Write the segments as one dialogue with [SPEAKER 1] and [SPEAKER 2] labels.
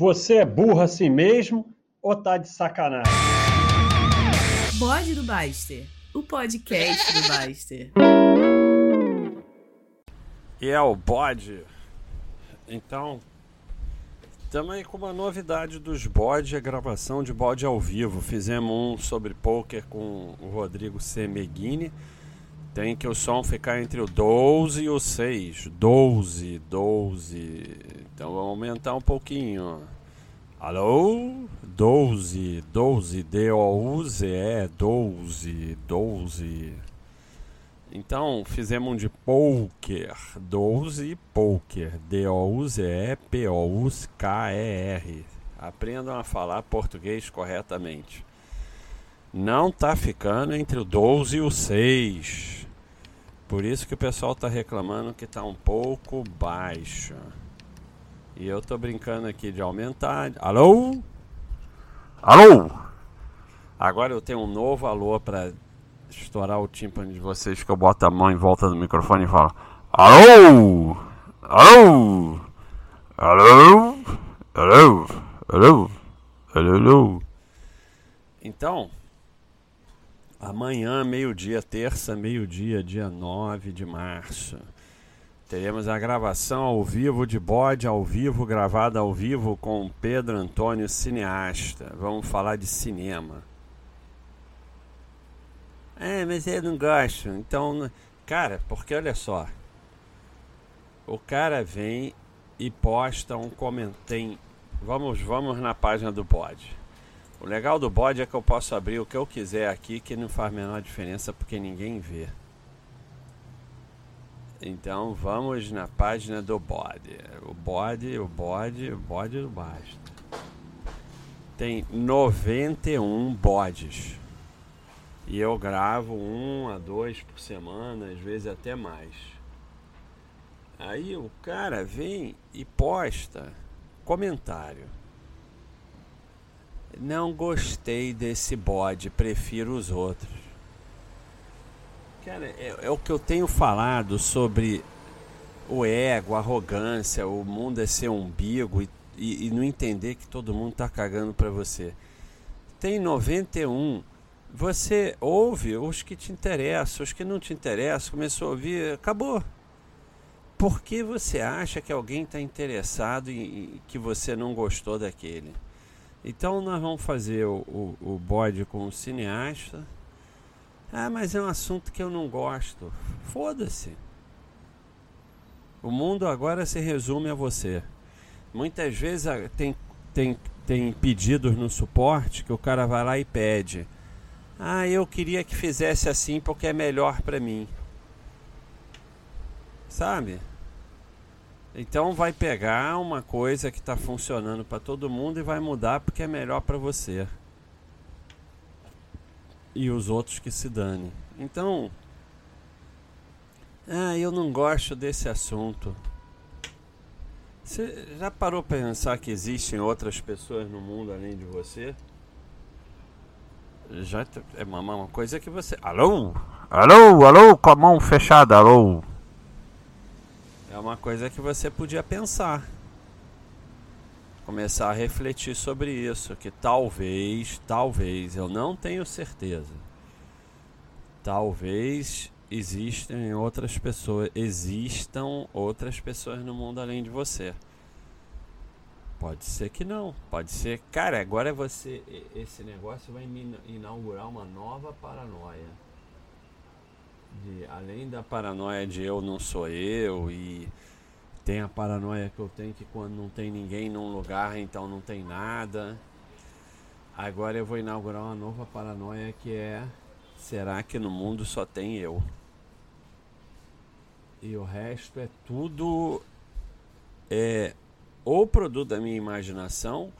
[SPEAKER 1] Você é burro assim mesmo ou tá de sacanagem?
[SPEAKER 2] Bode do Baster, o podcast do Baster.
[SPEAKER 3] E é o bode. Então, também com uma novidade dos bodes, a gravação de bode ao vivo. Fizemos um sobre poker com o Rodrigo Semeghini. Tem que o som ficar entre o 12 e o 6. 12, 12. Então vamos aumentar um pouquinho. Alô? 12, 12, D-O-U-Z-E, 12, 12. Então fizemos um de poker, 12 poker, D-O-U-Z-E-P-O-U-K-E-R. Aprendam a falar português corretamente. Não tá ficando entre o 12 e o 6. Por isso que o pessoal tá reclamando que tá um pouco baixo. E eu tô brincando aqui de aumentar. Alô? Alô? Agora eu tenho um novo alô para estourar o tímpano de vocês que eu boto a mão em volta do microfone e falo: Alô? Alô? Alô? Alô? Alô? Alô? Alô? Então, amanhã, meio-dia, terça, meio-dia, dia 9 de março, teremos a gravação ao vivo de bode ao vivo, gravada ao vivo com Pedro Antônio, cineasta. Vamos falar de cinema. É, mas eu não gosto. Então, cara, porque olha só. O cara vem e posta um comentário. Vamos, vamos na página do bode. O legal do bode é que eu posso abrir o que eu quiser aqui, que não faz a menor diferença porque ninguém vê. Então vamos na página do bode. O bode, o bode, o bode do basta. Tem 91 bodes. E eu gravo um a dois por semana, às vezes até mais. Aí o cara vem e posta comentário. Não gostei desse bode, prefiro os outros. Cara, é, é o que eu tenho falado sobre o ego, a arrogância, o mundo é ser umbigo e, e, e não entender que todo mundo tá cagando pra você. Tem 91 você ouve os que te interessam, os que não te interessam, começou a ouvir, acabou. Por que você acha que alguém está interessado em que você não gostou daquele? Então nós vamos fazer o, o, o bode com o cineasta. Ah, mas é um assunto que eu não gosto. Foda-se. O mundo agora se resume a você. Muitas vezes ah, tem, tem, tem pedidos no suporte que o cara vai lá e pede. Ah, eu queria que fizesse assim porque é melhor para mim. Sabe? Então vai pegar uma coisa que está funcionando para todo mundo e vai mudar porque é melhor para você. E os outros que se dane. Então, ah, eu não gosto desse assunto. Você já parou para pensar que existem outras pessoas no mundo além de você? Já é uma, uma coisa que você. Alô? Alô, alô, com a mão fechada, alô. É uma coisa que você podia pensar. Começar a refletir sobre isso. Que talvez, talvez, eu não tenho certeza. Talvez existem outras pessoas. Existam outras pessoas no mundo além de você. Pode ser que não. Pode ser. Cara, agora você. Esse negócio vai inaugurar uma nova paranoia. De, além da paranoia de eu não sou eu e tem a paranoia que eu tenho que quando não tem ninguém num lugar, então não tem nada. Agora eu vou inaugurar uma nova paranoia que é será que no mundo só tem eu? E o resto é tudo é ou produto da minha imaginação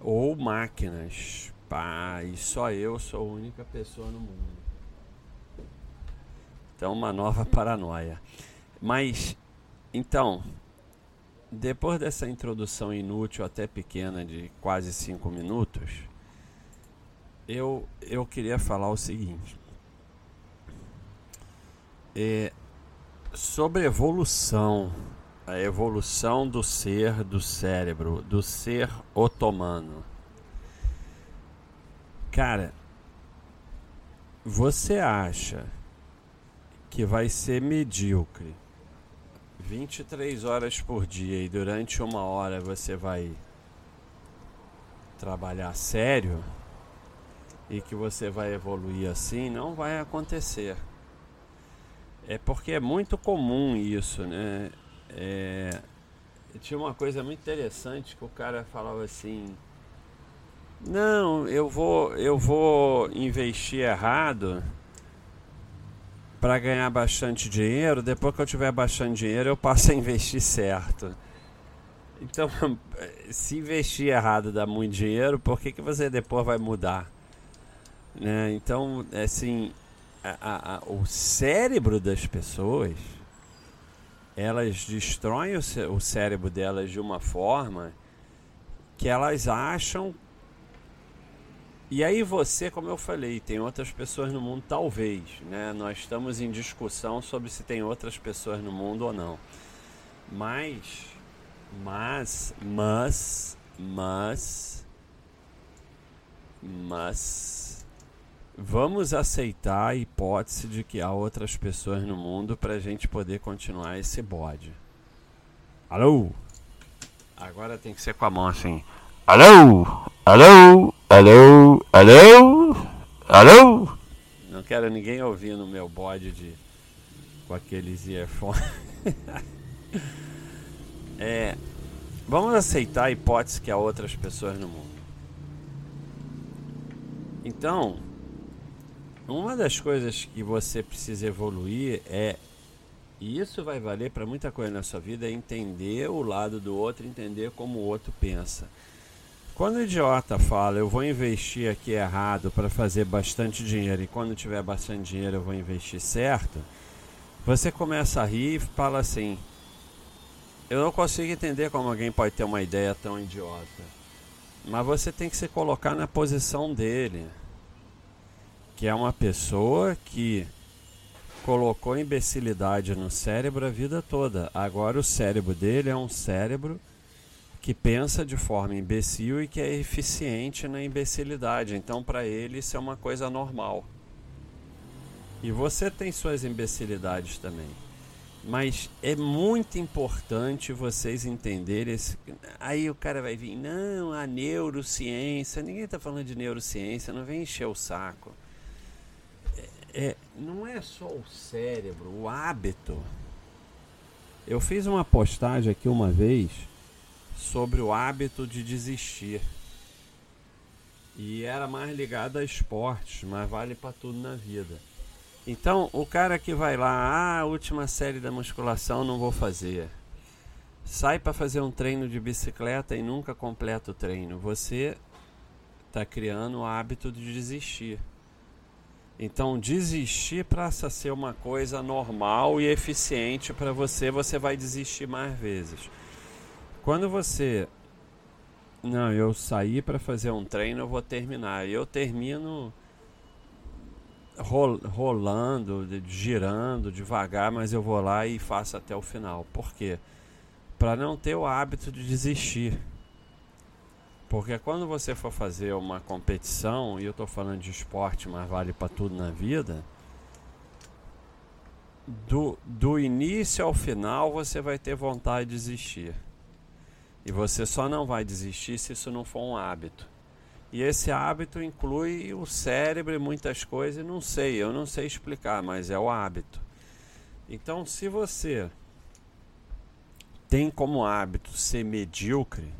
[SPEAKER 3] ou máquinas. Pá, e só eu sou a única pessoa no mundo. Então, uma nova paranoia. Mas, então, depois dessa introdução inútil, até pequena, de quase cinco minutos, eu, eu queria falar o seguinte. É, sobre evolução a evolução do ser do cérebro, do ser otomano. Cara, você acha que vai ser medíocre 23 horas por dia e durante uma hora você vai trabalhar sério e que você vai evoluir assim, não vai acontecer. É porque é muito comum isso, né? É, tinha uma coisa muito interessante que o cara falava assim: "Não, eu vou eu vou investir errado para ganhar bastante dinheiro, depois que eu tiver bastante dinheiro, eu passo a investir certo". Então, se investir errado dá muito dinheiro, por que, que você depois vai mudar? Né? Então, assim, a, a, o cérebro das pessoas elas destroem o, o cérebro delas de uma forma que elas acham. E aí você, como eu falei, tem outras pessoas no mundo, talvez, né? Nós estamos em discussão sobre se tem outras pessoas no mundo ou não. Mas, mas, mas, mas, mas Vamos aceitar a hipótese de que há outras pessoas no mundo para a gente poder continuar esse bode. Alô? Agora tem que ser com a mão assim. Alô? Alô? Alô? Alô? Alô? Não quero ninguém ouvir no meu bode de com aqueles earphones. é, vamos aceitar a hipótese que há outras pessoas no mundo. Então, uma das coisas que você precisa evoluir é e isso vai valer para muita coisa na sua vida, é entender o lado do outro, entender como o outro pensa. Quando o idiota fala, eu vou investir aqui errado para fazer bastante dinheiro e quando tiver bastante dinheiro eu vou investir certo, você começa a rir e fala assim: Eu não consigo entender como alguém pode ter uma ideia tão idiota. Mas você tem que se colocar na posição dele que é uma pessoa que colocou imbecilidade no cérebro a vida toda. Agora o cérebro dele é um cérebro que pensa de forma imbecil e que é eficiente na imbecilidade. Então, para ele, isso é uma coisa normal. E você tem suas imbecilidades também. Mas é muito importante vocês entenderem esse. Aí o cara vai vir, não, a neurociência. Ninguém está falando de neurociência, não vem encher o saco é, não é só o cérebro, o hábito. Eu fiz uma postagem aqui uma vez sobre o hábito de desistir. E era mais ligado a esportes, mas vale para tudo na vida. Então, o cara que vai lá, ah, última série da musculação não vou fazer. Sai para fazer um treino de bicicleta e nunca completa o treino. Você está criando o hábito de desistir. Então, desistir passa a ser uma coisa normal e eficiente para você, você vai desistir mais vezes. Quando você não, eu saí para fazer um treino, eu vou terminar. Eu termino rolando, girando devagar, mas eu vou lá e faço até o final. Por quê? Para não ter o hábito de desistir. Porque quando você for fazer uma competição, e eu estou falando de esporte, mas vale para tudo na vida, do, do início ao final você vai ter vontade de desistir. E você só não vai desistir se isso não for um hábito. E esse hábito inclui o cérebro e muitas coisas, não sei, eu não sei explicar, mas é o hábito. Então, se você tem como hábito ser medíocre,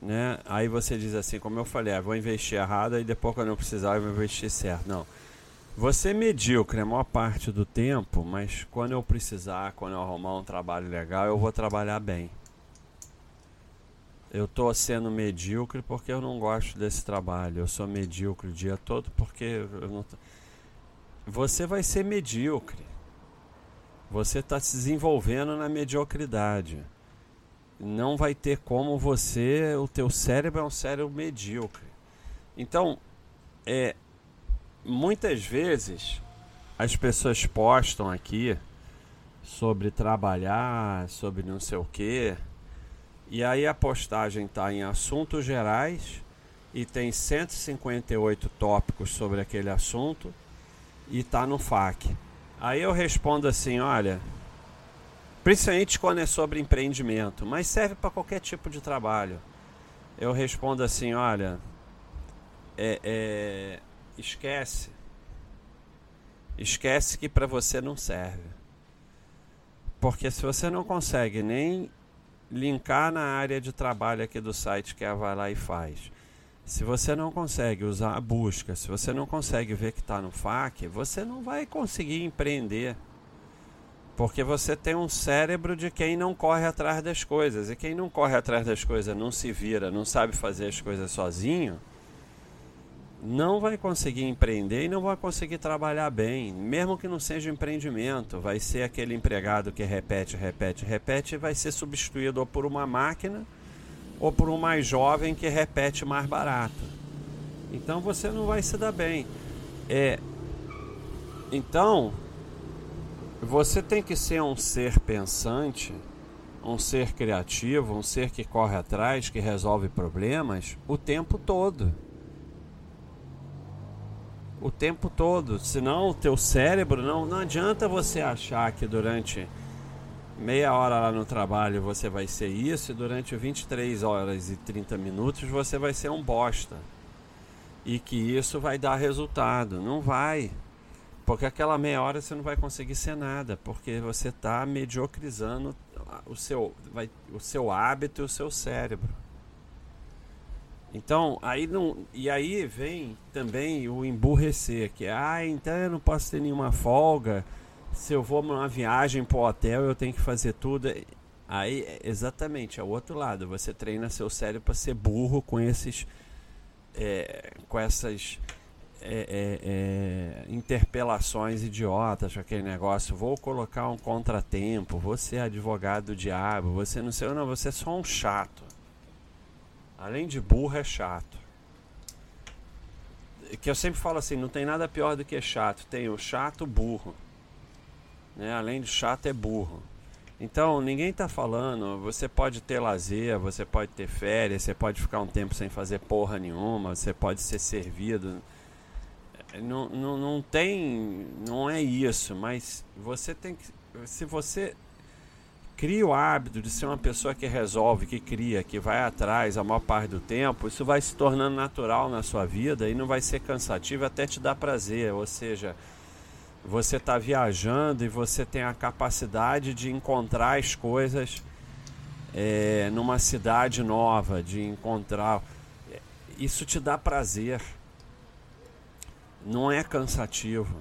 [SPEAKER 3] né? Aí você diz assim, como eu falei, ah, vou investir errado e depois quando eu precisar eu vou investir certo. Não. Você é medíocre a maior parte do tempo, mas quando eu precisar, quando eu arrumar um trabalho legal, eu vou trabalhar bem. Eu estou sendo medíocre porque eu não gosto desse trabalho. Eu sou medíocre o dia todo porque. Você vai ser medíocre. Você está se desenvolvendo na mediocridade não vai ter como você, o teu cérebro é um cérebro medíocre. Então, é, muitas vezes as pessoas postam aqui sobre trabalhar, sobre não sei o quê. E aí a postagem está em assuntos gerais e tem 158 tópicos sobre aquele assunto e está no FAQ. Aí eu respondo assim, olha, principalmente quando é sobre empreendimento, mas serve para qualquer tipo de trabalho. Eu respondo assim, olha, é, é, esquece, esquece que para você não serve, porque se você não consegue nem linkar na área de trabalho aqui do site que a vai lá e faz. Se você não consegue usar a busca, se você não consegue ver que está no FAQ, você não vai conseguir empreender. Porque você tem um cérebro de quem não corre atrás das coisas. E quem não corre atrás das coisas, não se vira, não sabe fazer as coisas sozinho, não vai conseguir empreender e não vai conseguir trabalhar bem, mesmo que não seja empreendimento. Vai ser aquele empregado que repete, repete, repete e vai ser substituído ou por uma máquina ou por um mais jovem que repete mais barato. Então você não vai se dar bem. É, então você tem que ser um ser pensante, um ser criativo, um ser que corre atrás, que resolve problemas o tempo todo o tempo todo. Senão o teu cérebro não, não adianta você achar que durante meia hora lá no trabalho você vai ser isso e durante 23 horas e 30 minutos você vai ser um bosta. E que isso vai dar resultado. Não vai. Porque aquela meia hora você não vai conseguir ser nada, porque você está mediocrizando o seu, vai, o seu hábito e o seu cérebro. Então, aí não. E aí vem também o emburrecer, que ah, então eu não posso ter nenhuma folga. Se eu vou numa viagem para o hotel, eu tenho que fazer tudo. Aí, exatamente, é o outro lado. Você treina seu cérebro para ser burro com esses. É, com essas é, é, é interpelações idiotas, aquele negócio. Vou colocar um contratempo, você é advogado do diabo, você não sei, não, você é só um chato. Além de burro, é chato. Que eu sempre falo assim, não tem nada pior do que chato. Tem o chato burro. Né? Além de chato, é burro. Então, ninguém está falando, você pode ter lazer, você pode ter férias, você pode ficar um tempo sem fazer porra nenhuma, você pode ser servido. Não, não, não tem. Não é isso, mas você tem que. Se você cria o hábito de ser uma pessoa que resolve, que cria, que vai atrás a maior parte do tempo, isso vai se tornando natural na sua vida e não vai ser cansativo até te dar prazer. Ou seja, você está viajando e você tem a capacidade de encontrar as coisas é, numa cidade nova, de encontrar. Isso te dá prazer. Não é cansativo.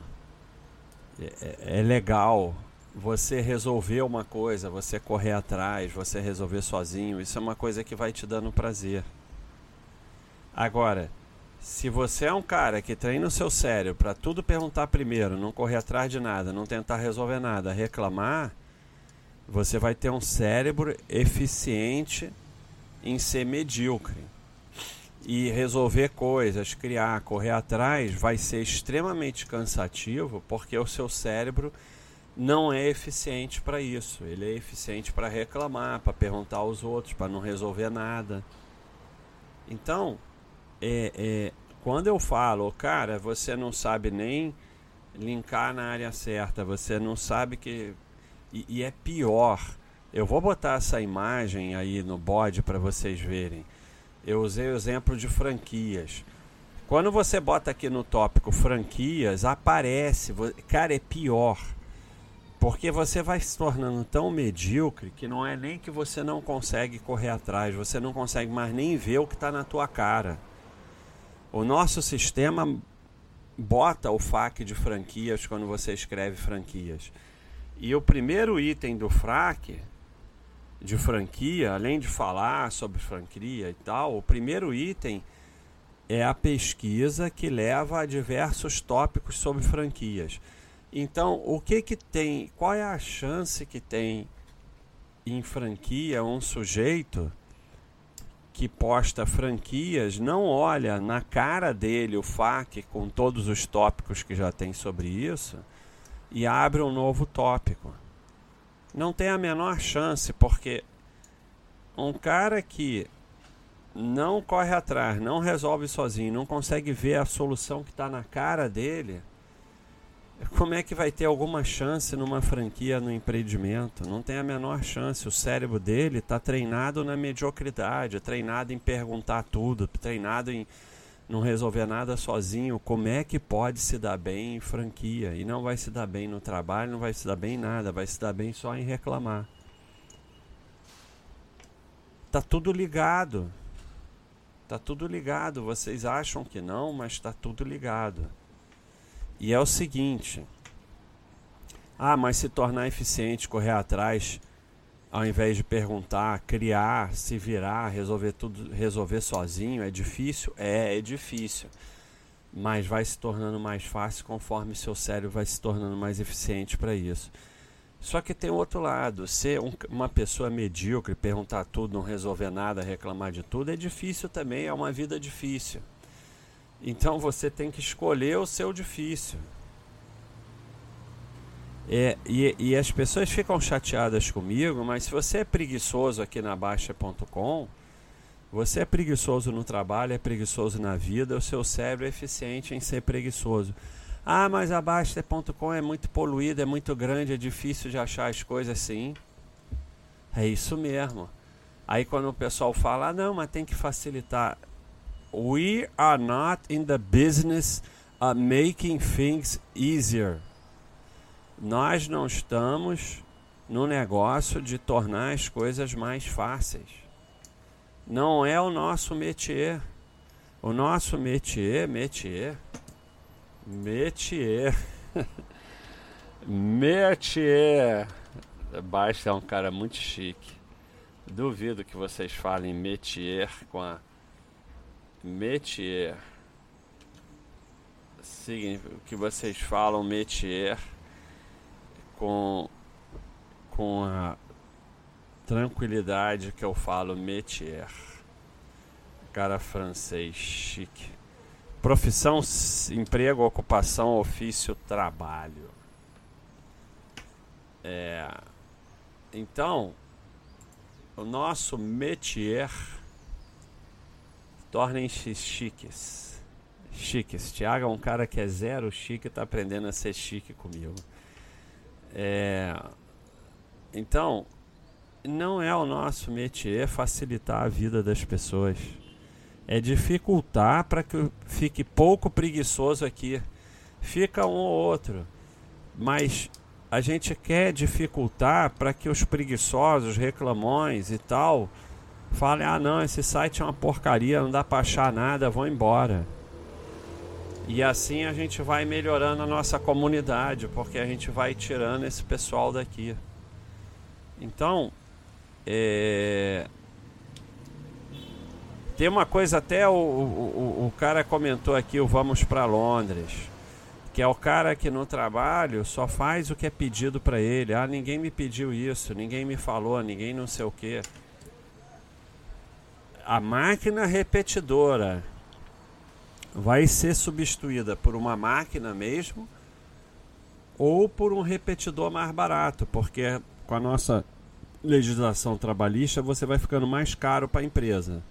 [SPEAKER 3] é, é, é legal você resolver uma coisa, você correr atrás, você resolver sozinho, isso é uma coisa que vai te dando prazer. Agora, se você é um cara que treina o seu cérebro para tudo perguntar primeiro, não correr atrás de nada, não tentar resolver nada, reclamar, você vai ter um cérebro eficiente em ser medíocre. E resolver coisas, criar, correr atrás vai ser extremamente cansativo, porque o seu cérebro não é eficiente para isso. Ele é eficiente para reclamar, para perguntar aos outros, para não resolver nada. Então, é, é, quando eu falo, cara, você não sabe nem linkar na área certa, você não sabe que. E, e é pior. Eu vou botar essa imagem aí no bode para vocês verem. Eu usei o exemplo de franquias. Quando você bota aqui no tópico franquias, aparece. Cara, é pior porque você vai se tornando tão medíocre que não é nem que você não consegue correr atrás, você não consegue mais nem ver o que está na tua cara. O nosso sistema bota o FAQ de franquias quando você escreve franquias. E o primeiro item do FRAC de franquia, além de falar sobre franquia e tal, o primeiro item é a pesquisa que leva a diversos tópicos sobre franquias. Então, o que que tem? Qual é a chance que tem em franquia um sujeito que posta franquias não olha na cara dele o FAQ com todos os tópicos que já tem sobre isso e abre um novo tópico? Não tem a menor chance, porque um cara que não corre atrás, não resolve sozinho, não consegue ver a solução que está na cara dele, como é que vai ter alguma chance numa franquia, no empreendimento? Não tem a menor chance. O cérebro dele está treinado na mediocridade, treinado em perguntar tudo, treinado em não resolver nada sozinho. Como é que pode se dar bem em franquia? E não vai se dar bem no trabalho, não vai se dar bem em nada, vai se dar bem só em reclamar. Tá tudo ligado. Tá tudo ligado. Vocês acham que não, mas está tudo ligado. E é o seguinte: ah, mas se tornar eficiente, correr atrás, ao invés de perguntar, criar, se virar, resolver tudo, resolver sozinho, é difícil? É, é difícil. Mas vai se tornando mais fácil conforme seu cérebro vai se tornando mais eficiente para isso. Só que tem outro lado, ser um, uma pessoa medíocre, perguntar tudo, não resolver nada, reclamar de tudo, é difícil também, é uma vida difícil. Então você tem que escolher o seu difícil. É, e, e as pessoas ficam chateadas comigo, mas se você é preguiçoso aqui na Baixa.com, você é preguiçoso no trabalho, é preguiçoso na vida, o seu cérebro é eficiente em ser preguiçoso. Ah, mas a Baixa.com é muito poluída, é muito grande, é difícil de achar as coisas assim. É isso mesmo. Aí quando o pessoal fala, ah, não, mas tem que facilitar. We are not in the business of making things easier. Nós não estamos no negócio de tornar as coisas mais fáceis. Não é o nosso métier. O nosso métier, métier, métier, métier. Basta é um cara muito chique. Duvido que vocês falem métier com a métier. o que vocês falam métier com, com a tranquilidade que eu falo métier. Cara francês chique. Profissão, emprego, ocupação, ofício, trabalho. É, então, o nosso métier Tornem-se chiques. Chiques. Tiago é um cara que é zero chique e está aprendendo a ser chique comigo. É... Então, não é o nosso métier facilitar a vida das pessoas. É dificultar para que fique pouco preguiçoso aqui. Fica um ou outro. Mas a gente quer dificultar para que os preguiçosos, reclamões e tal Fale, ah não, esse site é uma porcaria, não dá para achar nada, vão embora. E assim a gente vai melhorando a nossa comunidade, porque a gente vai tirando esse pessoal daqui. Então, é... tem uma coisa até o, o, o cara comentou aqui, o Vamos para Londres, que é o cara que no trabalho só faz o que é pedido para ele. Ah, ninguém me pediu isso, ninguém me falou, ninguém não sei o que a máquina repetidora vai ser substituída por uma máquina mesmo ou por um repetidor mais barato, porque com a nossa legislação trabalhista você vai ficando mais caro para a empresa.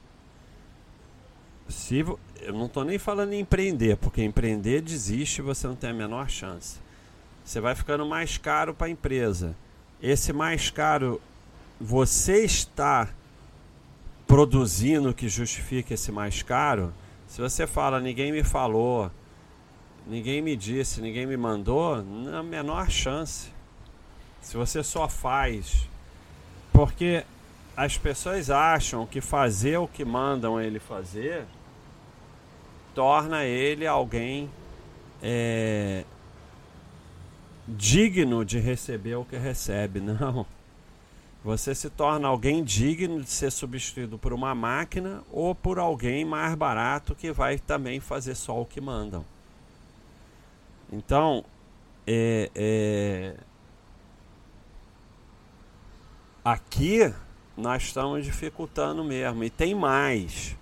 [SPEAKER 3] Se eu não estou nem falando em empreender, porque empreender desiste, você não tem a menor chance. Você vai ficando mais caro para a empresa. Esse mais caro, você está produzindo que justifique esse mais caro, se você fala ninguém me falou, ninguém me disse, ninguém me mandou, não a menor chance. Se você só faz porque as pessoas acham que fazer o que mandam ele fazer torna ele alguém é, digno de receber o que recebe. Não. Você se torna alguém digno de ser substituído por uma máquina ou por alguém mais barato que vai também fazer só o que mandam. Então, é, é... aqui nós estamos dificultando mesmo. E tem mais.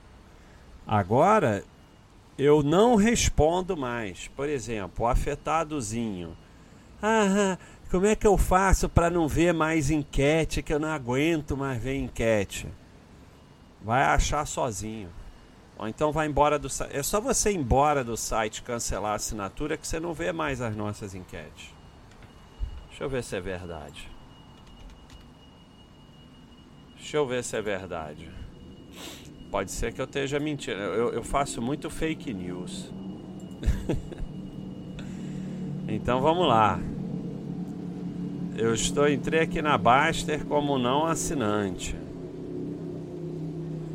[SPEAKER 3] Agora eu não respondo mais. Por exemplo, o afetadozinho. Ah, como é que eu faço para não ver mais enquete, que eu não aguento mais ver enquete? Vai achar sozinho. Ou então vai embora do site. É só você ir embora do site cancelar a assinatura que você não vê mais as nossas enquetes. Deixa eu ver se é verdade. Deixa eu ver se é verdade. Pode ser que eu esteja mentindo. Eu, eu faço muito fake news. então vamos lá. Eu estou entrei aqui na Baster como não assinante.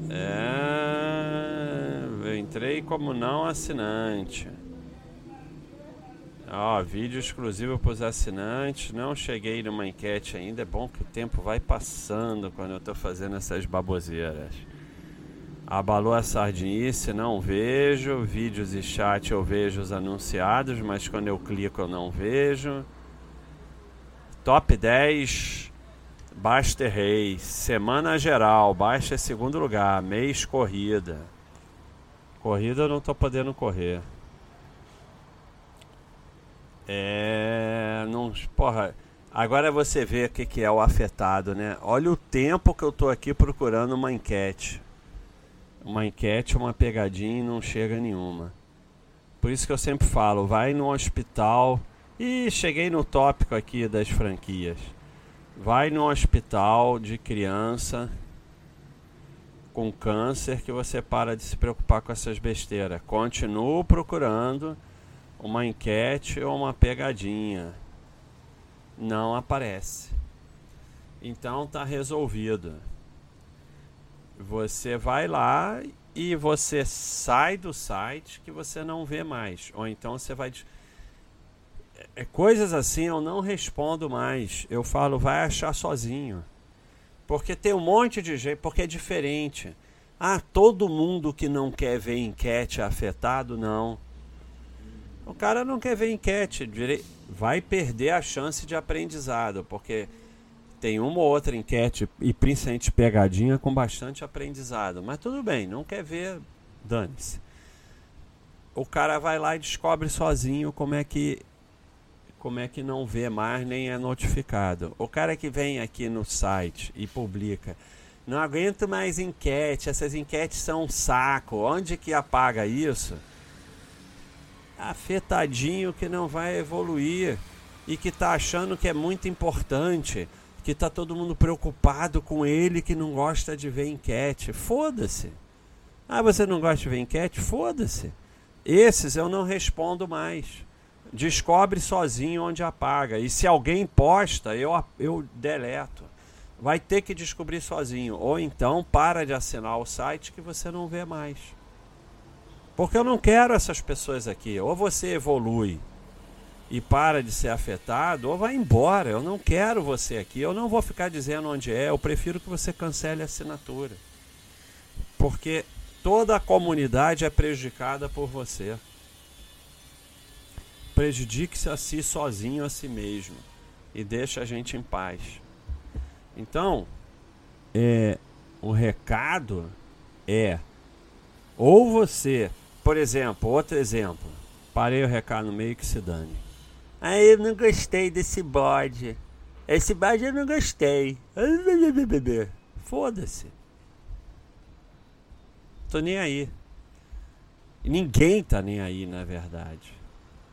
[SPEAKER 3] É, eu entrei como não assinante. Ó, vídeo exclusivo para os assinantes. Não cheguei numa enquete ainda. É bom que o tempo vai passando quando eu estou fazendo essas baboseiras. Abalou a sardinice, não vejo. Vídeos e chat eu vejo os anunciados, mas quando eu clico eu não vejo. Top 10 Baster Reis. Semana geral. Baixa é segundo lugar. Mês corrida. Corrida eu não tô podendo correr. É. Não. Porra. Agora você vê o que, que é o afetado, né? Olha o tempo que eu tô aqui procurando uma enquete. Uma enquete, uma pegadinha e não chega nenhuma. Por isso que eu sempre falo, vai no hospital e cheguei no tópico aqui das franquias. Vai no hospital de criança com câncer que você para de se preocupar com essas besteiras. Continuo procurando uma enquete ou uma pegadinha. Não aparece. Então tá resolvido. Você vai lá e você sai do site que você não vê mais. Ou então você vai coisas assim eu não respondo mais. Eu falo, vai achar sozinho. Porque tem um monte de gente, porque é diferente. Ah, todo mundo que não quer ver enquete é afetado? Não. O cara não quer ver enquete, vai perder a chance de aprendizado, porque tem uma ou outra enquete, e principalmente pegadinha, com bastante aprendizado. Mas tudo bem, não quer ver, dane-se. O cara vai lá e descobre sozinho como é que como é que não vê mais nem é notificado? O cara que vem aqui no site e publica, não aguento mais enquete, essas enquetes são um saco. Onde que apaga isso? Afetadinho que não vai evoluir e que tá achando que é muito importante, que tá todo mundo preocupado com ele que não gosta de ver enquete. Foda-se. Ah, você não gosta de ver enquete? Foda-se. Esses eu não respondo mais descobre sozinho onde apaga. E se alguém posta, eu, eu deleto. Vai ter que descobrir sozinho. Ou então para de assinar o site que você não vê mais. Porque eu não quero essas pessoas aqui. Ou você evolui e para de ser afetado, ou vai embora. Eu não quero você aqui. Eu não vou ficar dizendo onde é. Eu prefiro que você cancele a assinatura. Porque toda a comunidade é prejudicada por você prejudique-se a si sozinho a si mesmo e deixa a gente em paz. Então, é, o recado é ou você, por exemplo, outro exemplo, parei o recado no meio que se dane. Ah, eu não gostei desse bode. Esse bode eu não gostei. Foda-se. Tô nem aí. Ninguém tá nem aí, na verdade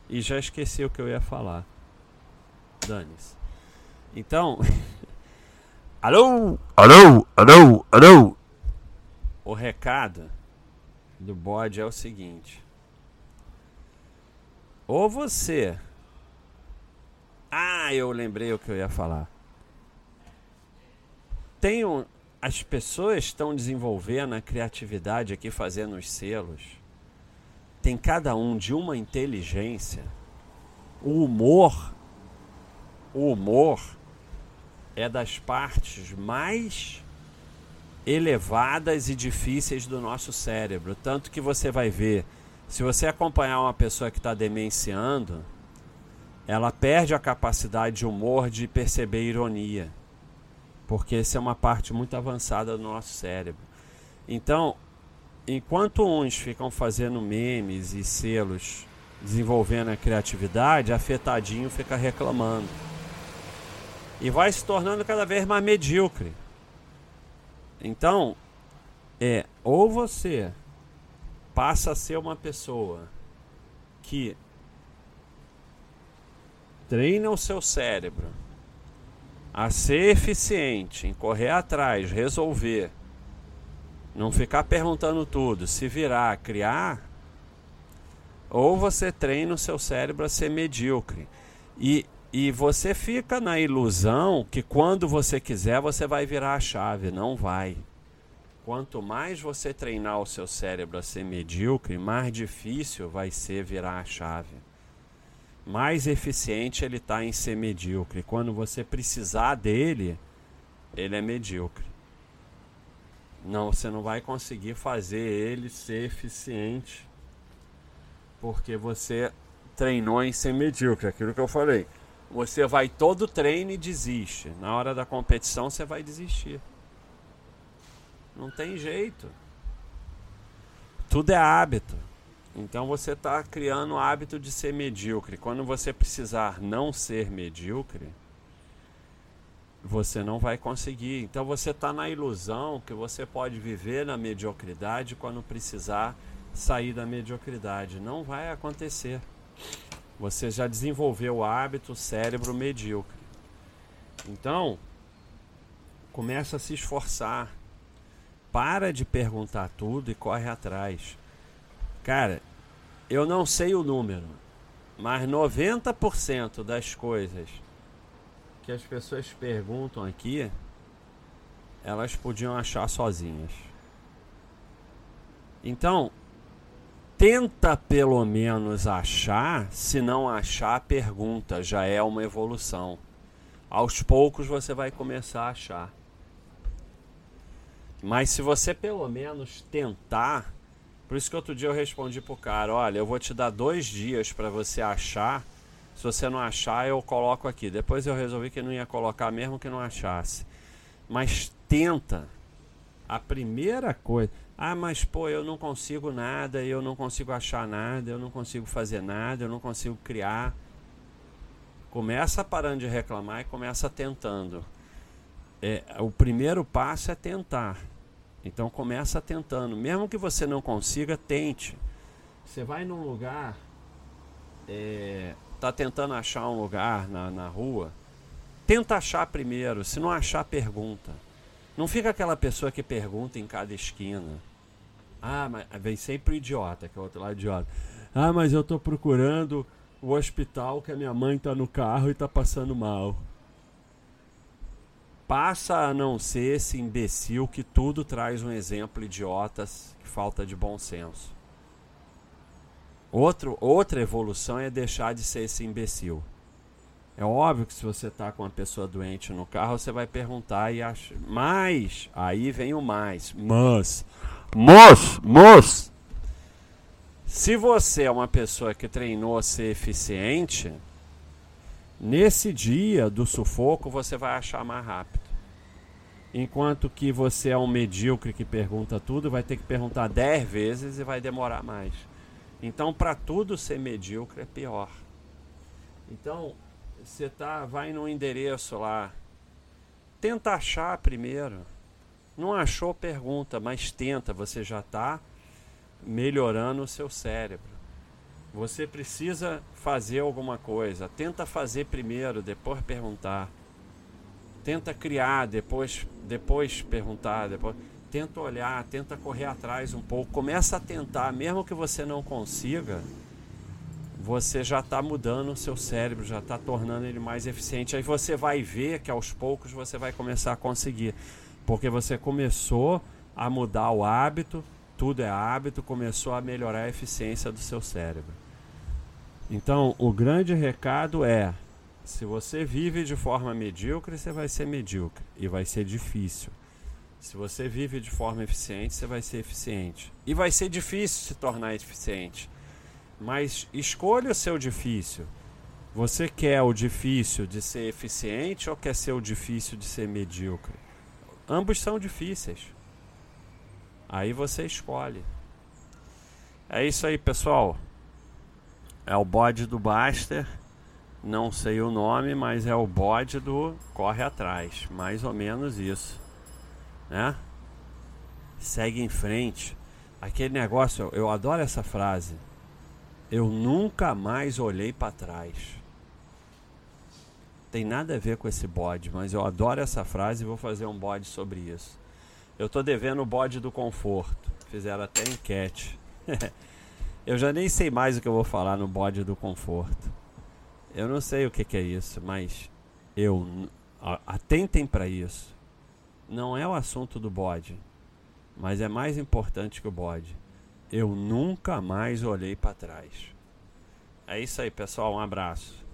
[SPEAKER 3] e já esqueci o que eu ia falar. Dane-se. Então. alô? Alô? Alô? Alô? O recado do bode é o seguinte. Ou você. Ah, eu lembrei o que eu ia falar. Tem um, as pessoas estão desenvolvendo a criatividade aqui, fazendo os selos tem cada um de uma inteligência. O humor, o humor é das partes mais elevadas e difíceis do nosso cérebro. Tanto que você vai ver, se você acompanhar uma pessoa que está demenciando, ela perde a capacidade de humor de perceber ironia. Porque essa é uma parte muito avançada do nosso cérebro. Então, enquanto uns ficam fazendo memes e selos desenvolvendo a criatividade, afetadinho fica reclamando. e vai se tornando cada vez mais medíocre. Então, é ou você passa a ser uma pessoa que treina o seu cérebro a ser eficiente em correr atrás, resolver, não ficar perguntando tudo, se virar, criar, ou você treina o seu cérebro a ser medíocre. E, e você fica na ilusão que quando você quiser você vai virar a chave. Não vai. Quanto mais você treinar o seu cérebro a ser medíocre, mais difícil vai ser virar a chave. Mais eficiente ele está em ser medíocre. Quando você precisar dele, ele é medíocre. Não, você não vai conseguir fazer ele ser eficiente porque você treinou em ser medíocre, aquilo que eu falei. Você vai todo treino e desiste. Na hora da competição você vai desistir. Não tem jeito. Tudo é hábito. Então você está criando o hábito de ser medíocre. Quando você precisar não ser medíocre, você não vai conseguir. Então você está na ilusão que você pode viver na mediocridade quando precisar sair da mediocridade. Não vai acontecer. Você já desenvolveu o hábito cérebro medíocre. Então, começa a se esforçar. Para de perguntar tudo e corre atrás. Cara, eu não sei o número, mas 90% das coisas que as pessoas perguntam aqui, elas podiam achar sozinhas. Então, tenta pelo menos achar, se não achar, pergunta, já é uma evolução. Aos poucos você vai começar a achar. Mas se você pelo menos tentar, por isso que outro dia eu respondi pro cara, olha, eu vou te dar dois dias para você achar. Se você não achar, eu coloco aqui. Depois eu resolvi que não ia colocar mesmo que não achasse. Mas tenta. A primeira coisa. Ah, mas pô, eu não consigo nada, eu não consigo achar nada, eu não consigo fazer nada, eu não consigo criar. Começa parando de reclamar e começa tentando. É, o primeiro passo é tentar. Então começa tentando. Mesmo que você não consiga, tente. Você vai num lugar, é, tá tentando achar um lugar na, na rua, tenta achar primeiro. Se não achar, pergunta. Não fica aquela pessoa que pergunta em cada esquina. Ah, mas vem sempre o idiota, que é o outro lado idiota. Ah, mas eu tô procurando o hospital que a minha mãe tá no carro e tá passando mal. Passa a não ser esse imbecil que tudo traz um exemplo idiotas que falta de bom senso. Outro, outra evolução é deixar de ser esse imbecil. É óbvio que se você está com uma pessoa doente no carro, você vai perguntar e acha. Mas, aí vem o mais. Mas, mas, mas. Se você é uma pessoa que treinou a ser eficiente, nesse dia do sufoco você vai achar mais rápido. Enquanto que você é um medíocre que pergunta tudo, vai ter que perguntar 10 vezes e vai demorar mais. Então, para tudo ser medíocre é pior. Então, você tá, vai no endereço lá, tenta achar primeiro. Não achou, pergunta, mas tenta, você já está melhorando o seu cérebro. Você precisa fazer alguma coisa, tenta fazer primeiro, depois perguntar. Tenta criar, depois, depois perguntar, depois tenta olhar, tenta correr atrás um pouco, começa a tentar, mesmo que você não consiga você já está mudando o seu cérebro, já está tornando ele mais eficiente. Aí você vai ver que aos poucos você vai começar a conseguir, porque você começou a mudar o hábito, tudo é hábito, começou a melhorar a eficiência do seu cérebro. Então, o grande recado é: se você vive de forma medíocre, você vai ser medíocre e vai ser difícil. Se você vive de forma eficiente, você vai ser eficiente. E vai ser difícil se tornar eficiente mas escolha o seu difícil. Você quer o difícil de ser eficiente ou quer ser o difícil de ser medíocre? Ambos são difíceis. Aí você escolhe. É isso aí, pessoal. É o bode do Baster. Não sei o nome, mas é o bode do corre atrás, mais ou menos isso, né? Segue em frente. Aquele negócio, eu adoro essa frase. Eu nunca mais olhei para trás. Tem nada a ver com esse bode, mas eu adoro essa frase e vou fazer um bode sobre isso. Eu tô devendo o bode do conforto. Fizeram até enquete. eu já nem sei mais o que eu vou falar no bode do conforto. Eu não sei o que, que é isso, mas eu atentem para isso. Não é o assunto do bode, mas é mais importante que o bode. Eu nunca mais olhei para trás. É isso aí, pessoal. Um abraço.